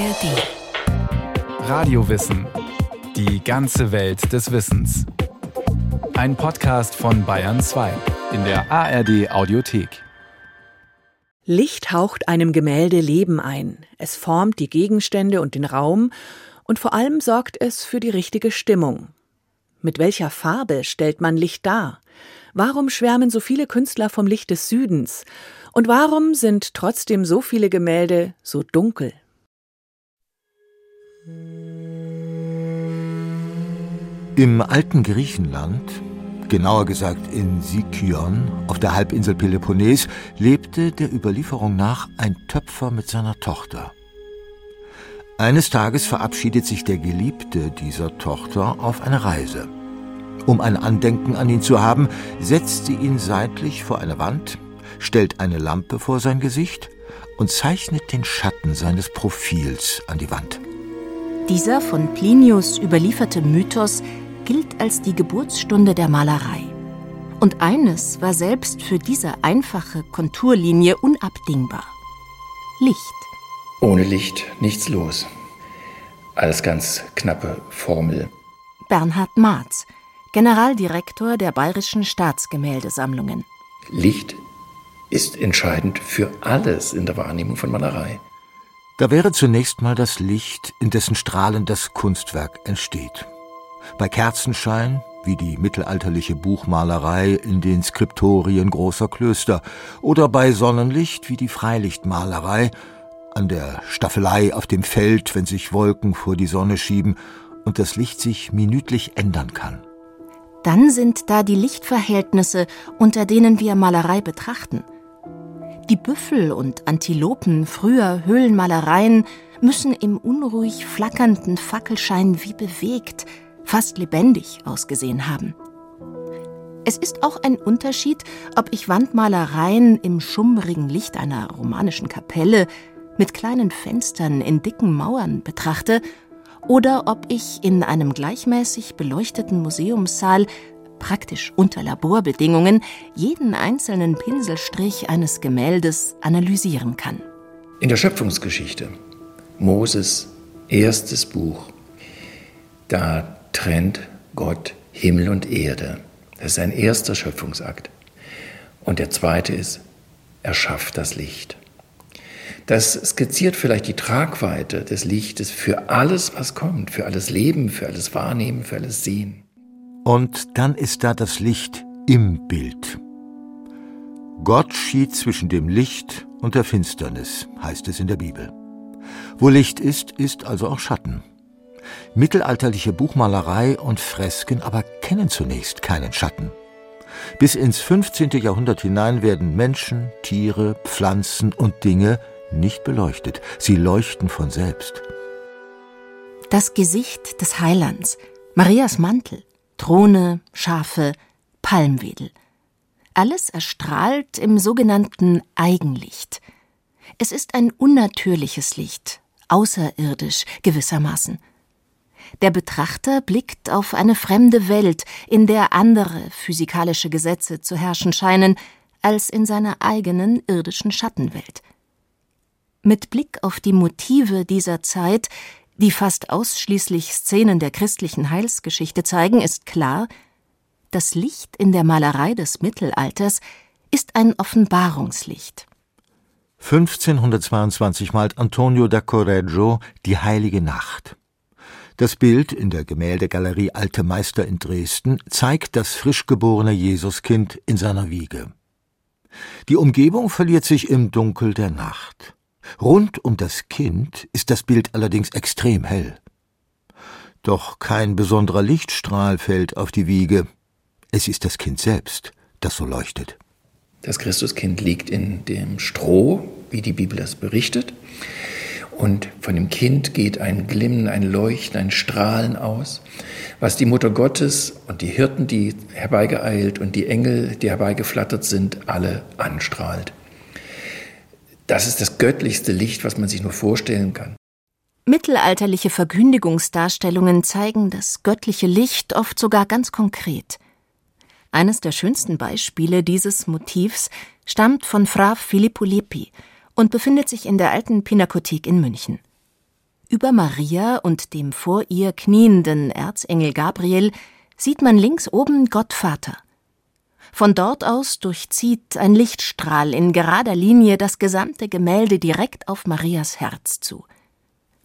ARD. Radiowissen. Die ganze Welt des Wissens. Ein Podcast von Bayern 2 in der ARD Audiothek. Licht haucht einem Gemälde Leben ein. Es formt die Gegenstände und den Raum und vor allem sorgt es für die richtige Stimmung. Mit welcher Farbe stellt man Licht dar? Warum schwärmen so viele Künstler vom Licht des Südens? Und warum sind trotzdem so viele Gemälde so dunkel? Im alten Griechenland, genauer gesagt in Sikion auf der Halbinsel Peloponnes, lebte der Überlieferung nach ein Töpfer mit seiner Tochter. Eines Tages verabschiedet sich der Geliebte dieser Tochter auf eine Reise. Um ein Andenken an ihn zu haben, setzt sie ihn seitlich vor eine Wand, stellt eine Lampe vor sein Gesicht und zeichnet den Schatten seines Profils an die Wand. Dieser von Plinius überlieferte Mythos gilt als die Geburtsstunde der Malerei. Und eines war selbst für diese einfache Konturlinie unabdingbar. Licht. Ohne Licht nichts los. Alles ganz knappe Formel. Bernhard Marz, Generaldirektor der Bayerischen Staatsgemäldesammlungen. Licht ist entscheidend für alles in der Wahrnehmung von Malerei. Da wäre zunächst mal das Licht, in dessen Strahlen das Kunstwerk entsteht. Bei Kerzenschein, wie die mittelalterliche Buchmalerei in den Skriptorien großer Klöster, oder bei Sonnenlicht, wie die Freilichtmalerei, an der Staffelei auf dem Feld, wenn sich Wolken vor die Sonne schieben und das Licht sich minütlich ändern kann. Dann sind da die Lichtverhältnisse, unter denen wir Malerei betrachten. Die Büffel und Antilopen früher Höhlenmalereien müssen im unruhig flackernden Fackelschein wie bewegt, fast lebendig ausgesehen haben. Es ist auch ein Unterschied, ob ich Wandmalereien im schummrigen Licht einer romanischen Kapelle mit kleinen Fenstern in dicken Mauern betrachte oder ob ich in einem gleichmäßig beleuchteten Museumssaal praktisch unter Laborbedingungen jeden einzelnen Pinselstrich eines Gemäldes analysieren kann. In der Schöpfungsgeschichte, Moses erstes Buch, da trennt Gott Himmel und Erde. Das ist ein erster Schöpfungsakt. Und der zweite ist, er schafft das Licht. Das skizziert vielleicht die Tragweite des Lichtes für alles, was kommt, für alles Leben, für alles Wahrnehmen, für alles Sehen. Und dann ist da das Licht im Bild. Gott schied zwischen dem Licht und der Finsternis, heißt es in der Bibel. Wo Licht ist, ist also auch Schatten. Mittelalterliche Buchmalerei und Fresken aber kennen zunächst keinen Schatten. Bis ins 15. Jahrhundert hinein werden Menschen, Tiere, Pflanzen und Dinge nicht beleuchtet. Sie leuchten von selbst. Das Gesicht des Heilands, Marias Mantel, Throne, Schafe, Palmwedel. Alles erstrahlt im sogenannten Eigenlicht. Es ist ein unnatürliches Licht, außerirdisch gewissermaßen. Der Betrachter blickt auf eine fremde Welt, in der andere physikalische Gesetze zu herrschen scheinen, als in seiner eigenen irdischen Schattenwelt. Mit Blick auf die Motive dieser Zeit die fast ausschließlich Szenen der christlichen Heilsgeschichte zeigen, ist klar, das Licht in der Malerei des Mittelalters ist ein Offenbarungslicht. 1522 malt Antonio da Correggio die Heilige Nacht. Das Bild in der Gemäldegalerie Alte Meister in Dresden zeigt das frisch geborene Jesuskind in seiner Wiege. Die Umgebung verliert sich im Dunkel der Nacht. Rund um das Kind ist das Bild allerdings extrem hell. Doch kein besonderer Lichtstrahl fällt auf die Wiege. Es ist das Kind selbst, das so leuchtet. Das Christuskind liegt in dem Stroh, wie die Bibel das berichtet. Und von dem Kind geht ein Glimmen, ein Leuchten, ein Strahlen aus, was die Mutter Gottes und die Hirten, die herbeigeeilt und die Engel, die herbeigeflattert sind, alle anstrahlt. Das ist das göttlichste Licht, was man sich nur vorstellen kann. Mittelalterliche Verkündigungsdarstellungen zeigen das göttliche Licht oft sogar ganz konkret. Eines der schönsten Beispiele dieses Motivs stammt von Fra Filippo Lippi und befindet sich in der alten Pinakothek in München. Über Maria und dem vor ihr knienden Erzengel Gabriel sieht man links oben Gott Vater. Von dort aus durchzieht ein Lichtstrahl in gerader Linie das gesamte Gemälde direkt auf Marias Herz zu.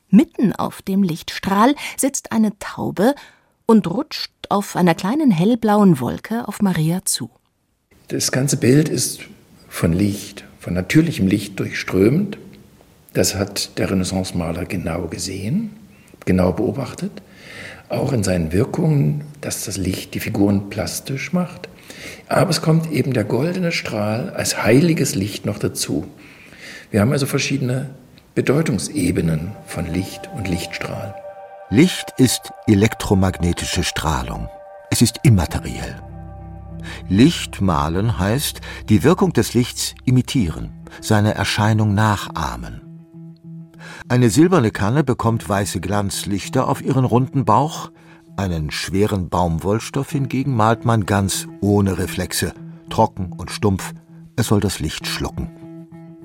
Mitten auf dem Lichtstrahl sitzt eine Taube und rutscht auf einer kleinen hellblauen Wolke auf Maria zu. Das ganze Bild ist von Licht, von natürlichem Licht durchströmt. Das hat der Renaissance-Maler genau gesehen, genau beobachtet. Auch in seinen Wirkungen, dass das Licht die Figuren plastisch macht. Aber es kommt eben der goldene Strahl als heiliges Licht noch dazu. Wir haben also verschiedene Bedeutungsebenen von Licht und Lichtstrahl. Licht ist elektromagnetische Strahlung. Es ist immateriell. Licht malen heißt, die Wirkung des Lichts imitieren, seine Erscheinung nachahmen. Eine silberne Kanne bekommt weiße Glanzlichter auf ihren runden Bauch, einen schweren Baumwollstoff hingegen malt man ganz ohne Reflexe, trocken und stumpf, es soll das Licht schlucken.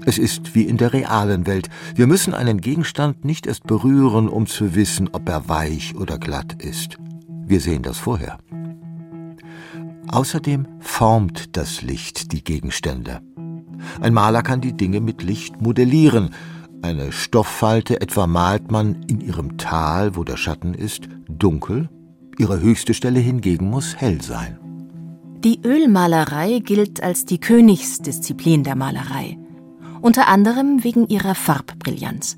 Es ist wie in der realen Welt. Wir müssen einen Gegenstand nicht erst berühren, um zu wissen, ob er weich oder glatt ist. Wir sehen das vorher. Außerdem formt das Licht die Gegenstände. Ein Maler kann die Dinge mit Licht modellieren. Eine Stofffalte etwa malt man in ihrem Tal, wo der Schatten ist, dunkel, ihre höchste Stelle hingegen muss hell sein. Die Ölmalerei gilt als die Königsdisziplin der Malerei, unter anderem wegen ihrer Farbbrillanz.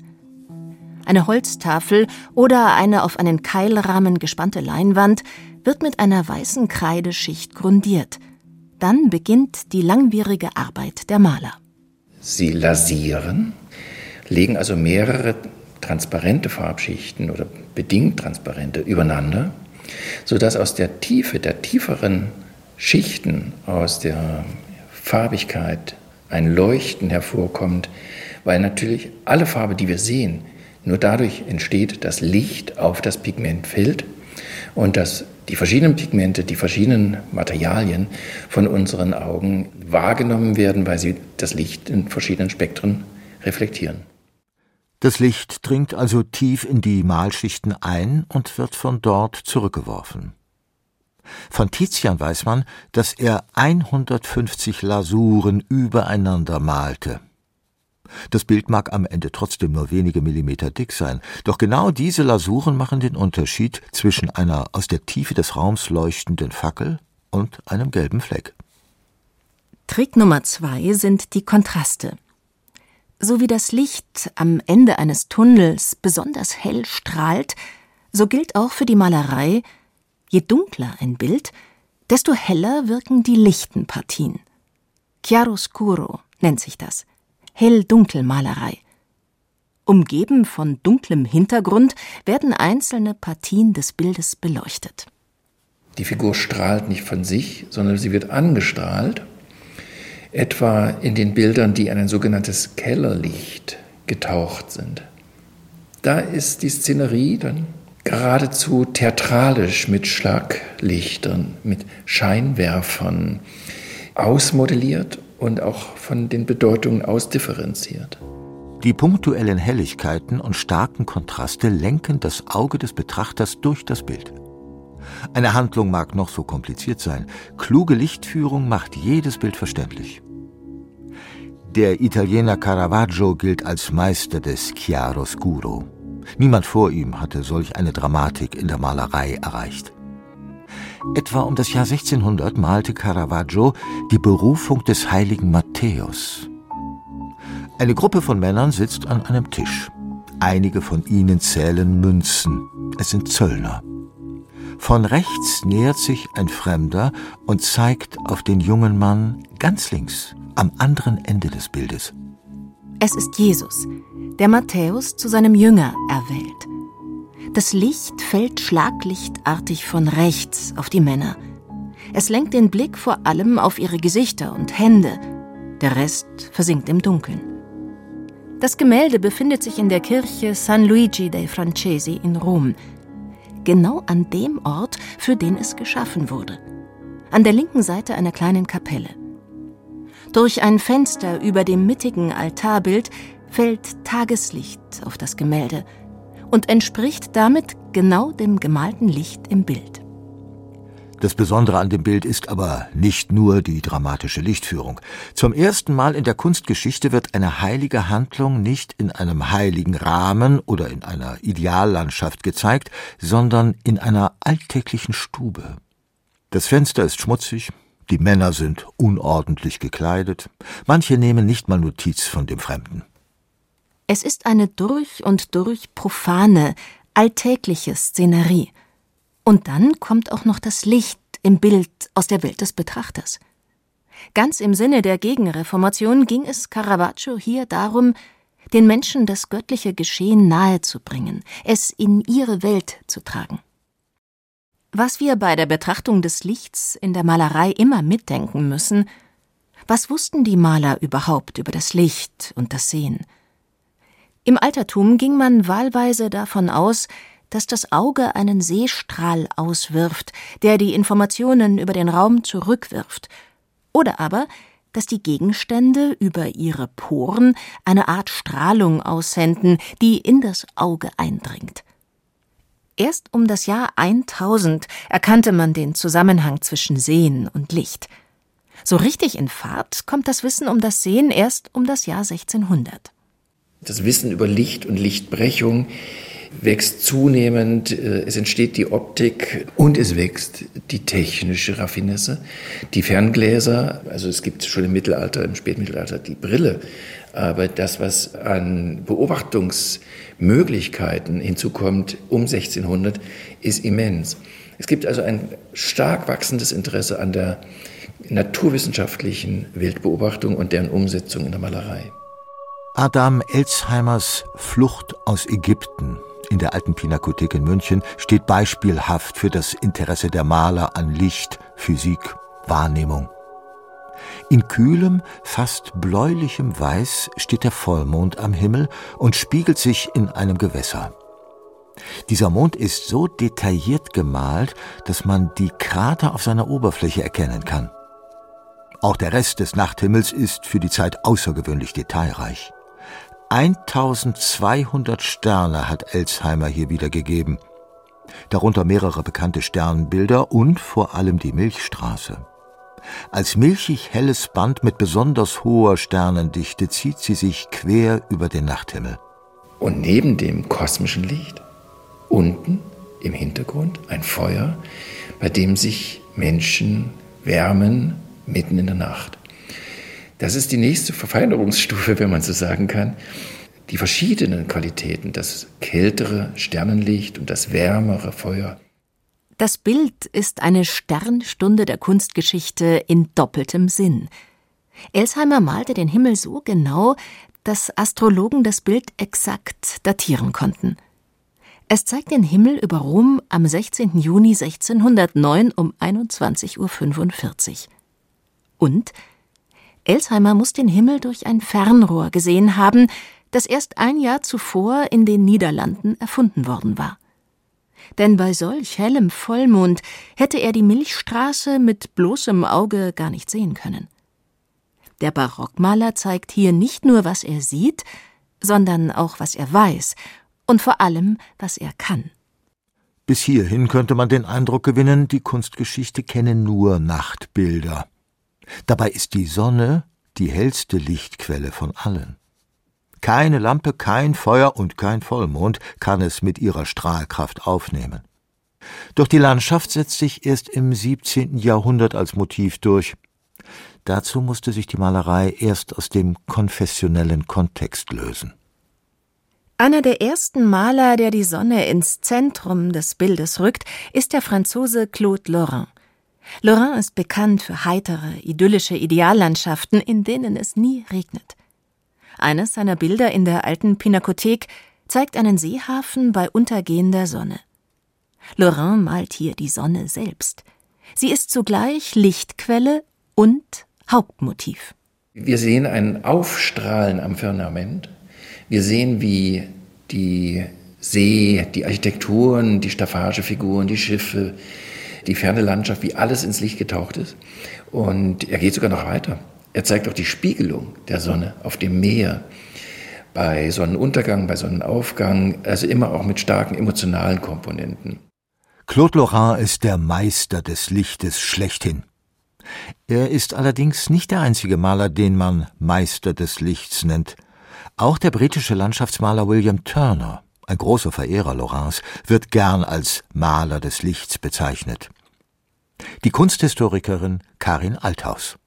Eine Holztafel oder eine auf einen Keilrahmen gespannte Leinwand wird mit einer weißen Kreideschicht grundiert. Dann beginnt die langwierige Arbeit der Maler. Sie lasieren, legen also mehrere transparente Farbschichten oder bedingt transparente übereinander, sodass aus der Tiefe, der tieferen Schichten, aus der Farbigkeit ein Leuchten hervorkommt, weil natürlich alle Farbe, die wir sehen, nur dadurch entsteht, dass Licht auf das Pigment fällt und dass die verschiedenen Pigmente, die verschiedenen Materialien von unseren Augen wahrgenommen werden, weil sie das Licht in verschiedenen Spektren reflektieren. Das Licht dringt also tief in die Malschichten ein und wird von dort zurückgeworfen. Von Tizian weiß man, dass er 150 Lasuren übereinander malte. Das Bild mag am Ende trotzdem nur wenige Millimeter dick sein, doch genau diese Lasuren machen den Unterschied zwischen einer aus der Tiefe des Raums leuchtenden Fackel und einem gelben Fleck. Trick Nummer zwei sind die Kontraste. So wie das Licht am Ende eines Tunnels besonders hell strahlt, so gilt auch für die Malerei, je dunkler ein Bild, desto heller wirken die lichten Partien. Chiaroscuro nennt sich das. Hell-Dunkel-Malerei. Umgeben von dunklem Hintergrund werden einzelne Partien des Bildes beleuchtet. Die Figur strahlt nicht von sich, sondern sie wird angestrahlt, etwa in den Bildern, die in ein sogenanntes Kellerlicht getaucht sind. Da ist die Szenerie dann geradezu theatralisch mit Schlaglichtern, mit Scheinwerfern ausmodelliert und auch von den Bedeutungen ausdifferenziert. Die punktuellen Helligkeiten und starken Kontraste lenken das Auge des Betrachters durch das Bild. Eine Handlung mag noch so kompliziert sein, kluge Lichtführung macht jedes Bild verständlich. Der Italiener Caravaggio gilt als Meister des Chiaroscuro. Niemand vor ihm hatte solch eine Dramatik in der Malerei erreicht. Etwa um das Jahr 1600 malte Caravaggio die Berufung des heiligen Matthäus. Eine Gruppe von Männern sitzt an einem Tisch. Einige von ihnen zählen Münzen. Es sind Zöllner. Von rechts nähert sich ein Fremder und zeigt auf den jungen Mann ganz links, am anderen Ende des Bildes. Es ist Jesus, der Matthäus zu seinem Jünger erwählt. Das Licht fällt schlaglichtartig von rechts auf die Männer. Es lenkt den Blick vor allem auf ihre Gesichter und Hände. Der Rest versinkt im Dunkeln. Das Gemälde befindet sich in der Kirche San Luigi dei Francesi in Rom, genau an dem Ort, für den es geschaffen wurde, an der linken Seite einer kleinen Kapelle. Durch ein Fenster über dem mittigen Altarbild fällt Tageslicht auf das Gemälde – und entspricht damit genau dem gemalten Licht im Bild. Das Besondere an dem Bild ist aber nicht nur die dramatische Lichtführung. Zum ersten Mal in der Kunstgeschichte wird eine heilige Handlung nicht in einem heiligen Rahmen oder in einer Ideallandschaft gezeigt, sondern in einer alltäglichen Stube. Das Fenster ist schmutzig, die Männer sind unordentlich gekleidet, manche nehmen nicht mal Notiz von dem Fremden. Es ist eine durch und durch profane, alltägliche Szenerie. Und dann kommt auch noch das Licht im Bild aus der Welt des Betrachters. Ganz im Sinne der Gegenreformation ging es Caravaggio hier darum, den Menschen das göttliche Geschehen nahezubringen, es in ihre Welt zu tragen. Was wir bei der Betrachtung des Lichts in der Malerei immer mitdenken müssen, was wussten die Maler überhaupt über das Licht und das Sehen? Im Altertum ging man wahlweise davon aus, dass das Auge einen Sehstrahl auswirft, der die Informationen über den Raum zurückwirft, oder aber, dass die Gegenstände über ihre Poren eine Art Strahlung aussenden, die in das Auge eindringt. Erst um das Jahr 1000 erkannte man den Zusammenhang zwischen Sehen und Licht. So richtig in Fahrt kommt das Wissen um das Sehen erst um das Jahr 1600. Das Wissen über Licht und Lichtbrechung wächst zunehmend, äh, es entsteht die Optik und es wächst die technische Raffinesse. Die Ferngläser, also es gibt schon im Mittelalter, im Spätmittelalter die Brille, aber das, was an Beobachtungsmöglichkeiten hinzukommt um 1600, ist immens. Es gibt also ein stark wachsendes Interesse an der naturwissenschaftlichen Wildbeobachtung und deren Umsetzung in der Malerei. Adam Elsheimers Flucht aus Ägypten in der alten Pinakothek in München steht beispielhaft für das Interesse der Maler an Licht, Physik, Wahrnehmung. In kühlem, fast bläulichem Weiß steht der Vollmond am Himmel und spiegelt sich in einem Gewässer. Dieser Mond ist so detailliert gemalt, dass man die Krater auf seiner Oberfläche erkennen kann. Auch der Rest des Nachthimmels ist für die Zeit außergewöhnlich detailreich. 1200 Sterne hat Elsheimer hier wiedergegeben, darunter mehrere bekannte Sternbilder und vor allem die Milchstraße. Als milchig helles Band mit besonders hoher Sternendichte zieht sie sich quer über den Nachthimmel. Und neben dem kosmischen Licht, unten im Hintergrund ein Feuer, bei dem sich Menschen wärmen mitten in der Nacht. Das ist die nächste Verfeinerungsstufe, wenn man so sagen kann. Die verschiedenen Qualitäten, das kältere Sternenlicht und das wärmere Feuer. Das Bild ist eine Sternstunde der Kunstgeschichte in doppeltem Sinn. Elsheimer malte den Himmel so genau, dass Astrologen das Bild exakt datieren konnten. Es zeigt den Himmel über Rom am 16. Juni 1609 um 21.45 Uhr. Und Elsheimer muss den Himmel durch ein Fernrohr gesehen haben, das erst ein Jahr zuvor in den Niederlanden erfunden worden war. Denn bei solch hellem Vollmond hätte er die Milchstraße mit bloßem Auge gar nicht sehen können. Der Barockmaler zeigt hier nicht nur, was er sieht, sondern auch, was er weiß und vor allem, was er kann. Bis hierhin könnte man den Eindruck gewinnen, die Kunstgeschichte kenne nur Nachtbilder. Dabei ist die Sonne die hellste Lichtquelle von allen. Keine Lampe, kein Feuer und kein Vollmond kann es mit ihrer Strahlkraft aufnehmen. Doch die Landschaft setzt sich erst im 17. Jahrhundert als Motiv durch. Dazu musste sich die Malerei erst aus dem konfessionellen Kontext lösen. Einer der ersten Maler, der die Sonne ins Zentrum des Bildes rückt, ist der Franzose Claude Lorrain. Lorrain ist bekannt für heitere, idyllische Ideallandschaften, in denen es nie regnet. Eines seiner Bilder in der alten Pinakothek zeigt einen Seehafen bei untergehender Sonne. Lorrain malt hier die Sonne selbst. Sie ist zugleich Lichtquelle und Hauptmotiv. Wir sehen ein Aufstrahlen am Firmament. Wir sehen, wie die See, die Architekturen, die Staffagefiguren, die Schiffe, die ferne Landschaft, wie alles ins Licht getaucht ist. Und er geht sogar noch weiter. Er zeigt auch die Spiegelung der Sonne auf dem Meer. bei Sonnenuntergang, bei Sonnenaufgang, also immer auch mit starken emotionalen Komponenten. Claude Lorrain ist der Meister des Lichtes schlechthin. Er ist allerdings nicht der einzige Maler, den man Meister des Lichts nennt. Auch der britische Landschaftsmaler William Turner, ein großer Verehrer Lorrains, wird gern als Maler des Lichts bezeichnet. Die Kunsthistorikerin Karin Althaus.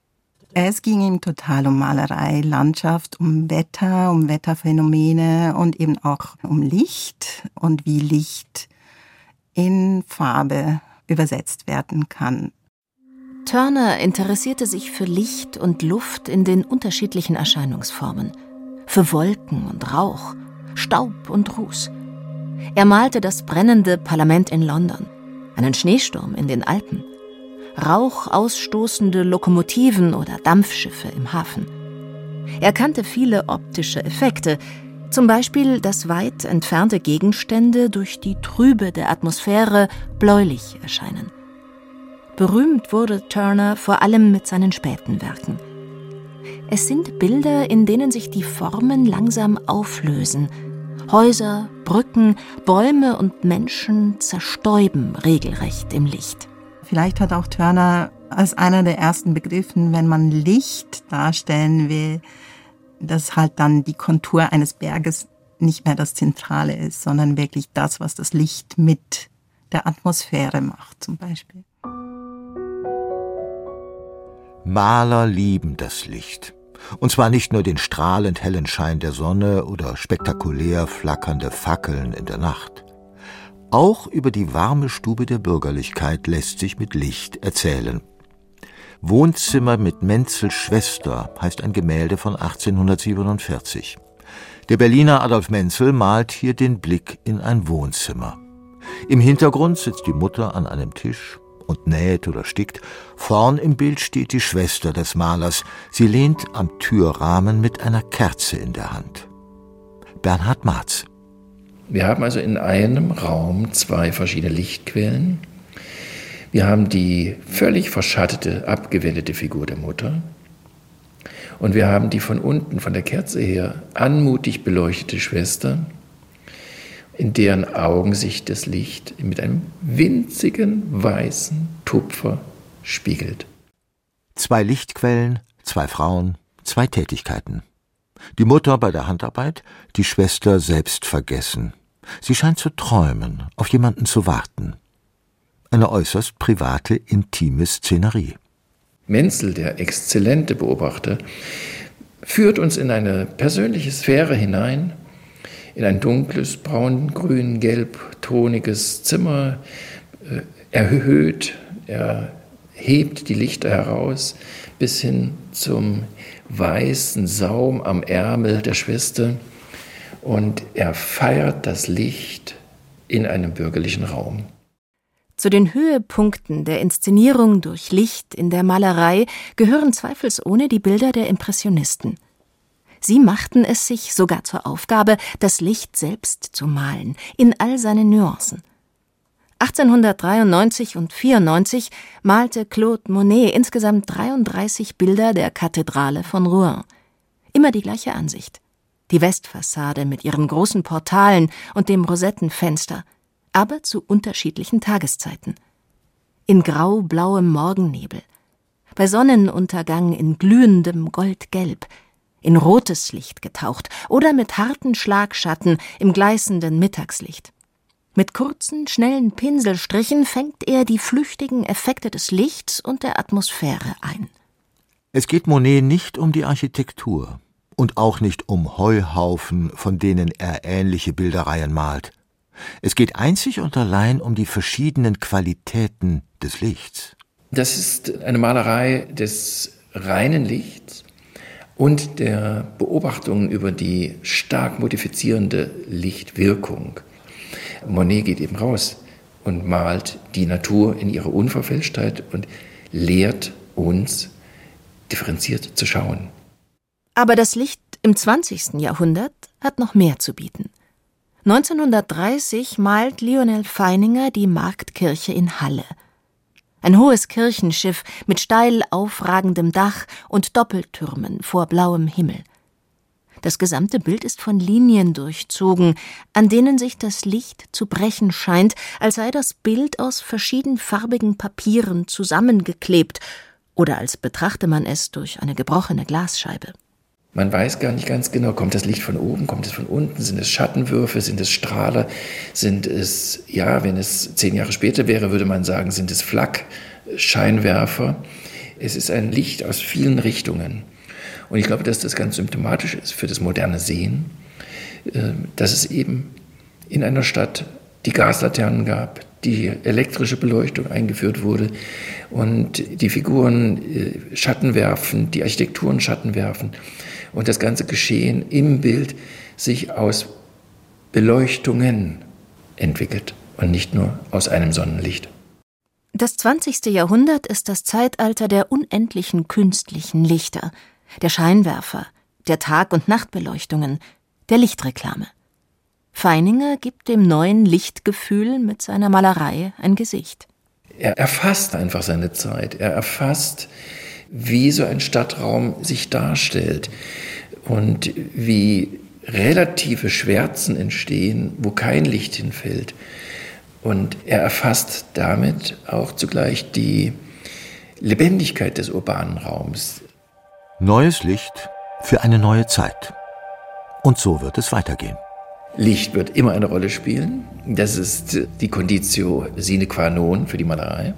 Es ging ihm total um Malerei, Landschaft, um Wetter, um Wetterphänomene und eben auch um Licht und wie Licht in Farbe übersetzt werden kann. Turner interessierte sich für Licht und Luft in den unterschiedlichen Erscheinungsformen, für Wolken und Rauch, Staub und Ruß. Er malte das brennende Parlament in London, einen Schneesturm in den Alpen, rauchausstoßende Lokomotiven oder Dampfschiffe im Hafen. Er kannte viele optische Effekte, zum Beispiel, dass weit entfernte Gegenstände durch die Trübe der Atmosphäre bläulich erscheinen. Berühmt wurde Turner vor allem mit seinen späten Werken. Es sind Bilder, in denen sich die Formen langsam auflösen. Häuser, Brücken, Bäume und Menschen zerstäuben regelrecht im Licht. Vielleicht hat auch Turner als einer der ersten begriffen, wenn man Licht darstellen will, dass halt dann die Kontur eines Berges nicht mehr das Zentrale ist, sondern wirklich das, was das Licht mit der Atmosphäre macht, zum Beispiel. Maler lieben das Licht. Und zwar nicht nur den strahlend hellen Schein der Sonne oder spektakulär flackernde Fackeln in der Nacht. Auch über die warme Stube der Bürgerlichkeit lässt sich mit Licht erzählen. Wohnzimmer mit Menzels Schwester heißt ein Gemälde von 1847. Der Berliner Adolf Menzel malt hier den Blick in ein Wohnzimmer. Im Hintergrund sitzt die Mutter an einem Tisch und näht oder stickt. Vorn im Bild steht die Schwester des Malers. Sie lehnt am Türrahmen mit einer Kerze in der Hand. Bernhard Marz. Wir haben also in einem Raum zwei verschiedene Lichtquellen. Wir haben die völlig verschattete, abgewendete Figur der Mutter. Und wir haben die von unten, von der Kerze her, anmutig beleuchtete Schwester in deren Augen sich das Licht mit einem winzigen weißen Tupfer spiegelt. Zwei Lichtquellen, zwei Frauen, zwei Tätigkeiten. Die Mutter bei der Handarbeit, die Schwester selbst vergessen. Sie scheint zu träumen, auf jemanden zu warten. Eine äußerst private, intime Szenerie. Menzel, der exzellente Beobachter, führt uns in eine persönliche Sphäre hinein, in ein dunkles, braun, grün, gelb, toniges Zimmer, äh, erhöht, er hebt die Lichter heraus bis hin zum weißen Saum am Ärmel der Schwester und er feiert das Licht in einem bürgerlichen Raum. Zu den Höhepunkten der Inszenierung durch Licht in der Malerei gehören zweifelsohne die Bilder der Impressionisten. Sie machten es sich sogar zur Aufgabe, das Licht selbst zu malen, in all seinen Nuancen. 1893 und 94 malte Claude Monet insgesamt 33 Bilder der Kathedrale von Rouen. Immer die gleiche Ansicht. Die Westfassade mit ihren großen Portalen und dem Rosettenfenster, aber zu unterschiedlichen Tageszeiten. In grau-blauem Morgennebel, bei Sonnenuntergang in glühendem Goldgelb, in rotes Licht getaucht oder mit harten Schlagschatten im gleißenden Mittagslicht. Mit kurzen, schnellen Pinselstrichen fängt er die flüchtigen Effekte des Lichts und der Atmosphäre ein. Es geht Monet nicht um die Architektur und auch nicht um Heuhaufen, von denen er ähnliche Bildereien malt. Es geht einzig und allein um die verschiedenen Qualitäten des Lichts. Das ist eine Malerei des reinen Lichts, und der Beobachtungen über die stark modifizierende Lichtwirkung. Monet geht eben raus und malt die Natur in ihrer Unverfälschtheit und lehrt uns, differenziert zu schauen. Aber das Licht im 20. Jahrhundert hat noch mehr zu bieten. 1930 malt Lionel Feininger die Marktkirche in Halle – ein hohes Kirchenschiff mit steil aufragendem Dach und Doppeltürmen vor blauem Himmel. Das gesamte Bild ist von Linien durchzogen, an denen sich das Licht zu brechen scheint, als sei das Bild aus verschiedenfarbigen Papieren zusammengeklebt oder als betrachte man es durch eine gebrochene Glasscheibe. Man weiß gar nicht ganz genau, kommt das Licht von oben, kommt es von unten, sind es Schattenwürfe, sind es Strahler, sind es, ja, wenn es zehn Jahre später wäre, würde man sagen, sind es Flak-Scheinwerfer. Es ist ein Licht aus vielen Richtungen. Und ich glaube, dass das ganz symptomatisch ist für das moderne Sehen, äh, dass es eben in einer Stadt die Gaslaternen gab, die elektrische Beleuchtung eingeführt wurde und die Figuren äh, Schatten werfen, die Architekturen Schatten werfen und das ganze Geschehen im Bild sich aus Beleuchtungen entwickelt und nicht nur aus einem Sonnenlicht. Das 20. Jahrhundert ist das Zeitalter der unendlichen künstlichen Lichter, der Scheinwerfer, der Tag- und Nachtbeleuchtungen, der Lichtreklame. Feininger gibt dem neuen Lichtgefühl mit seiner Malerei ein Gesicht. Er erfasst einfach seine Zeit. Er erfasst wie so ein Stadtraum sich darstellt und wie relative Schwärzen entstehen, wo kein Licht hinfällt. Und er erfasst damit auch zugleich die Lebendigkeit des urbanen Raums. Neues Licht für eine neue Zeit. Und so wird es weitergehen. Licht wird immer eine Rolle spielen. Das ist die Conditio sine qua non für die Malerei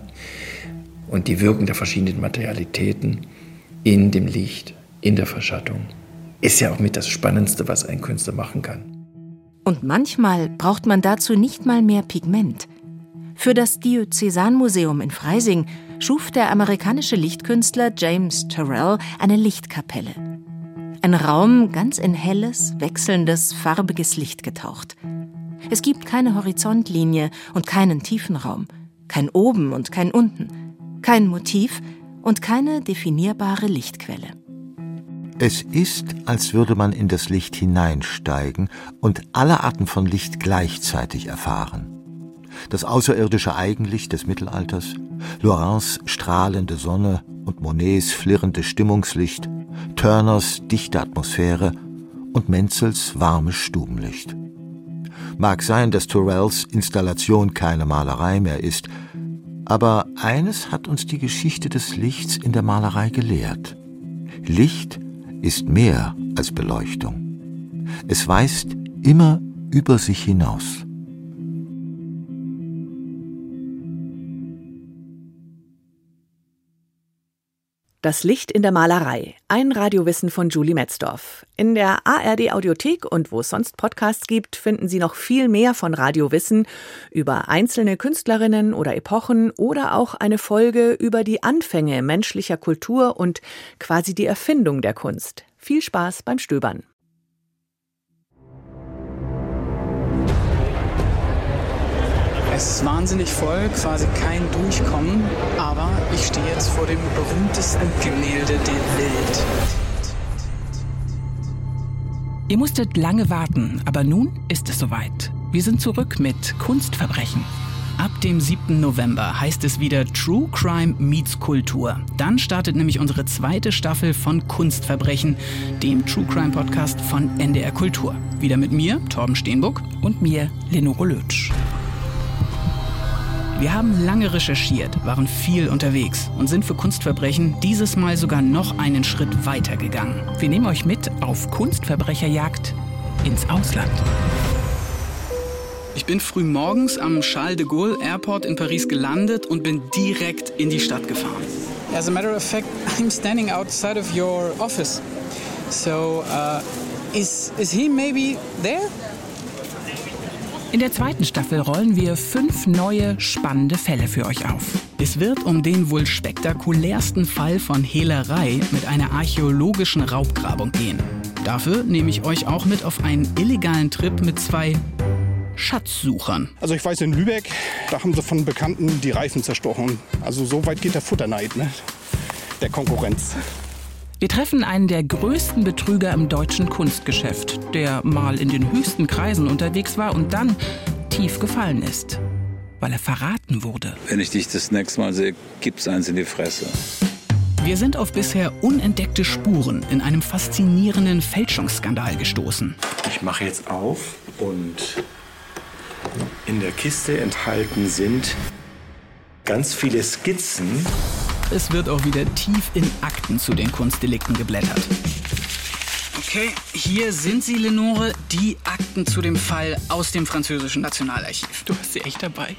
und die Wirkung der verschiedenen Materialitäten in dem Licht, in der Verschattung. Ist ja auch mit das Spannendste, was ein Künstler machen kann. Und manchmal braucht man dazu nicht mal mehr Pigment. Für das Diözesanmuseum in Freising schuf der amerikanische Lichtkünstler James Terrell eine Lichtkapelle. Ein Raum ganz in helles, wechselndes, farbiges Licht getaucht. Es gibt keine Horizontlinie und keinen Tiefenraum, kein Oben und kein Unten kein Motiv und keine definierbare Lichtquelle. Es ist, als würde man in das Licht hineinsteigen und alle Arten von Licht gleichzeitig erfahren. Das außerirdische Eigenlicht des Mittelalters, Laurents strahlende Sonne und Monets flirrendes Stimmungslicht, Turners dichte Atmosphäre und Menzels warmes Stubenlicht. Mag sein, dass Turrells Installation keine Malerei mehr ist, aber eines hat uns die Geschichte des Lichts in der Malerei gelehrt. Licht ist mehr als Beleuchtung. Es weist immer über sich hinaus. Das Licht in der Malerei. Ein Radiowissen von Julie Metzdorf. In der ARD Audiothek und wo es sonst Podcasts gibt, finden Sie noch viel mehr von Radiowissen über einzelne Künstlerinnen oder Epochen oder auch eine Folge über die Anfänge menschlicher Kultur und quasi die Erfindung der Kunst. Viel Spaß beim Stöbern. Es ist wahnsinnig voll, quasi kein Durchkommen, aber vor dem berühmtesten Gemälde der Welt. Ihr musstet lange warten, aber nun ist es soweit. Wir sind zurück mit Kunstverbrechen. Ab dem 7. November heißt es wieder True Crime meets Kultur. Dann startet nämlich unsere zweite Staffel von Kunstverbrechen, dem True Crime Podcast von NDR Kultur. Wieder mit mir, Torben Steenbuck. Und mir, Lenore Lötsch. Wir haben lange recherchiert, waren viel unterwegs und sind für Kunstverbrechen dieses Mal sogar noch einen Schritt weiter gegangen. Wir nehmen euch mit auf Kunstverbrecherjagd ins Ausland. Ich bin früh morgens am Charles de Gaulle Airport in Paris gelandet und bin direkt in die Stadt gefahren. As a matter of fact, I'm standing outside of your office. So, uh, is, is he maybe there? In der zweiten Staffel rollen wir fünf neue, spannende Fälle für euch auf. Es wird um den wohl spektakulärsten Fall von Hehlerei mit einer archäologischen Raubgrabung gehen. Dafür nehme ich euch auch mit auf einen illegalen Trip mit zwei Schatzsuchern. Also ich weiß in Lübeck, da haben sie von Bekannten die Reifen zerstochen. Also so weit geht der Futterneid, ne? Der Konkurrenz. Wir treffen einen der größten Betrüger im deutschen Kunstgeschäft, der mal in den höchsten Kreisen unterwegs war und dann tief gefallen ist, weil er verraten wurde. Wenn ich dich das nächste Mal sehe, gibt's eins in die Fresse. Wir sind auf bisher unentdeckte Spuren in einem faszinierenden Fälschungsskandal gestoßen. Ich mache jetzt auf und in der Kiste enthalten sind ganz viele Skizzen. Es wird auch wieder tief in Akten zu den Kunstdelikten geblättert. Okay, hier sind sie, Lenore, die Akten zu dem Fall aus dem französischen Nationalarchiv. Du hast sie echt dabei.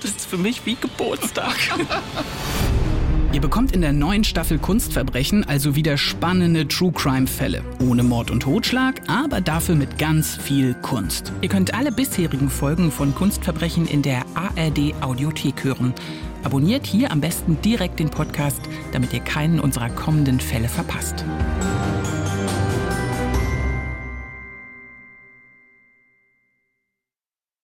Das ist für mich wie Geburtstag. Ihr bekommt in der neuen Staffel Kunstverbrechen also wieder spannende True Crime Fälle. Ohne Mord und Totschlag, aber dafür mit ganz viel Kunst. Ihr könnt alle bisherigen Folgen von Kunstverbrechen in der ARD Audiothek hören. Abonniert hier am besten direkt den Podcast, damit ihr keinen unserer kommenden Fälle verpasst.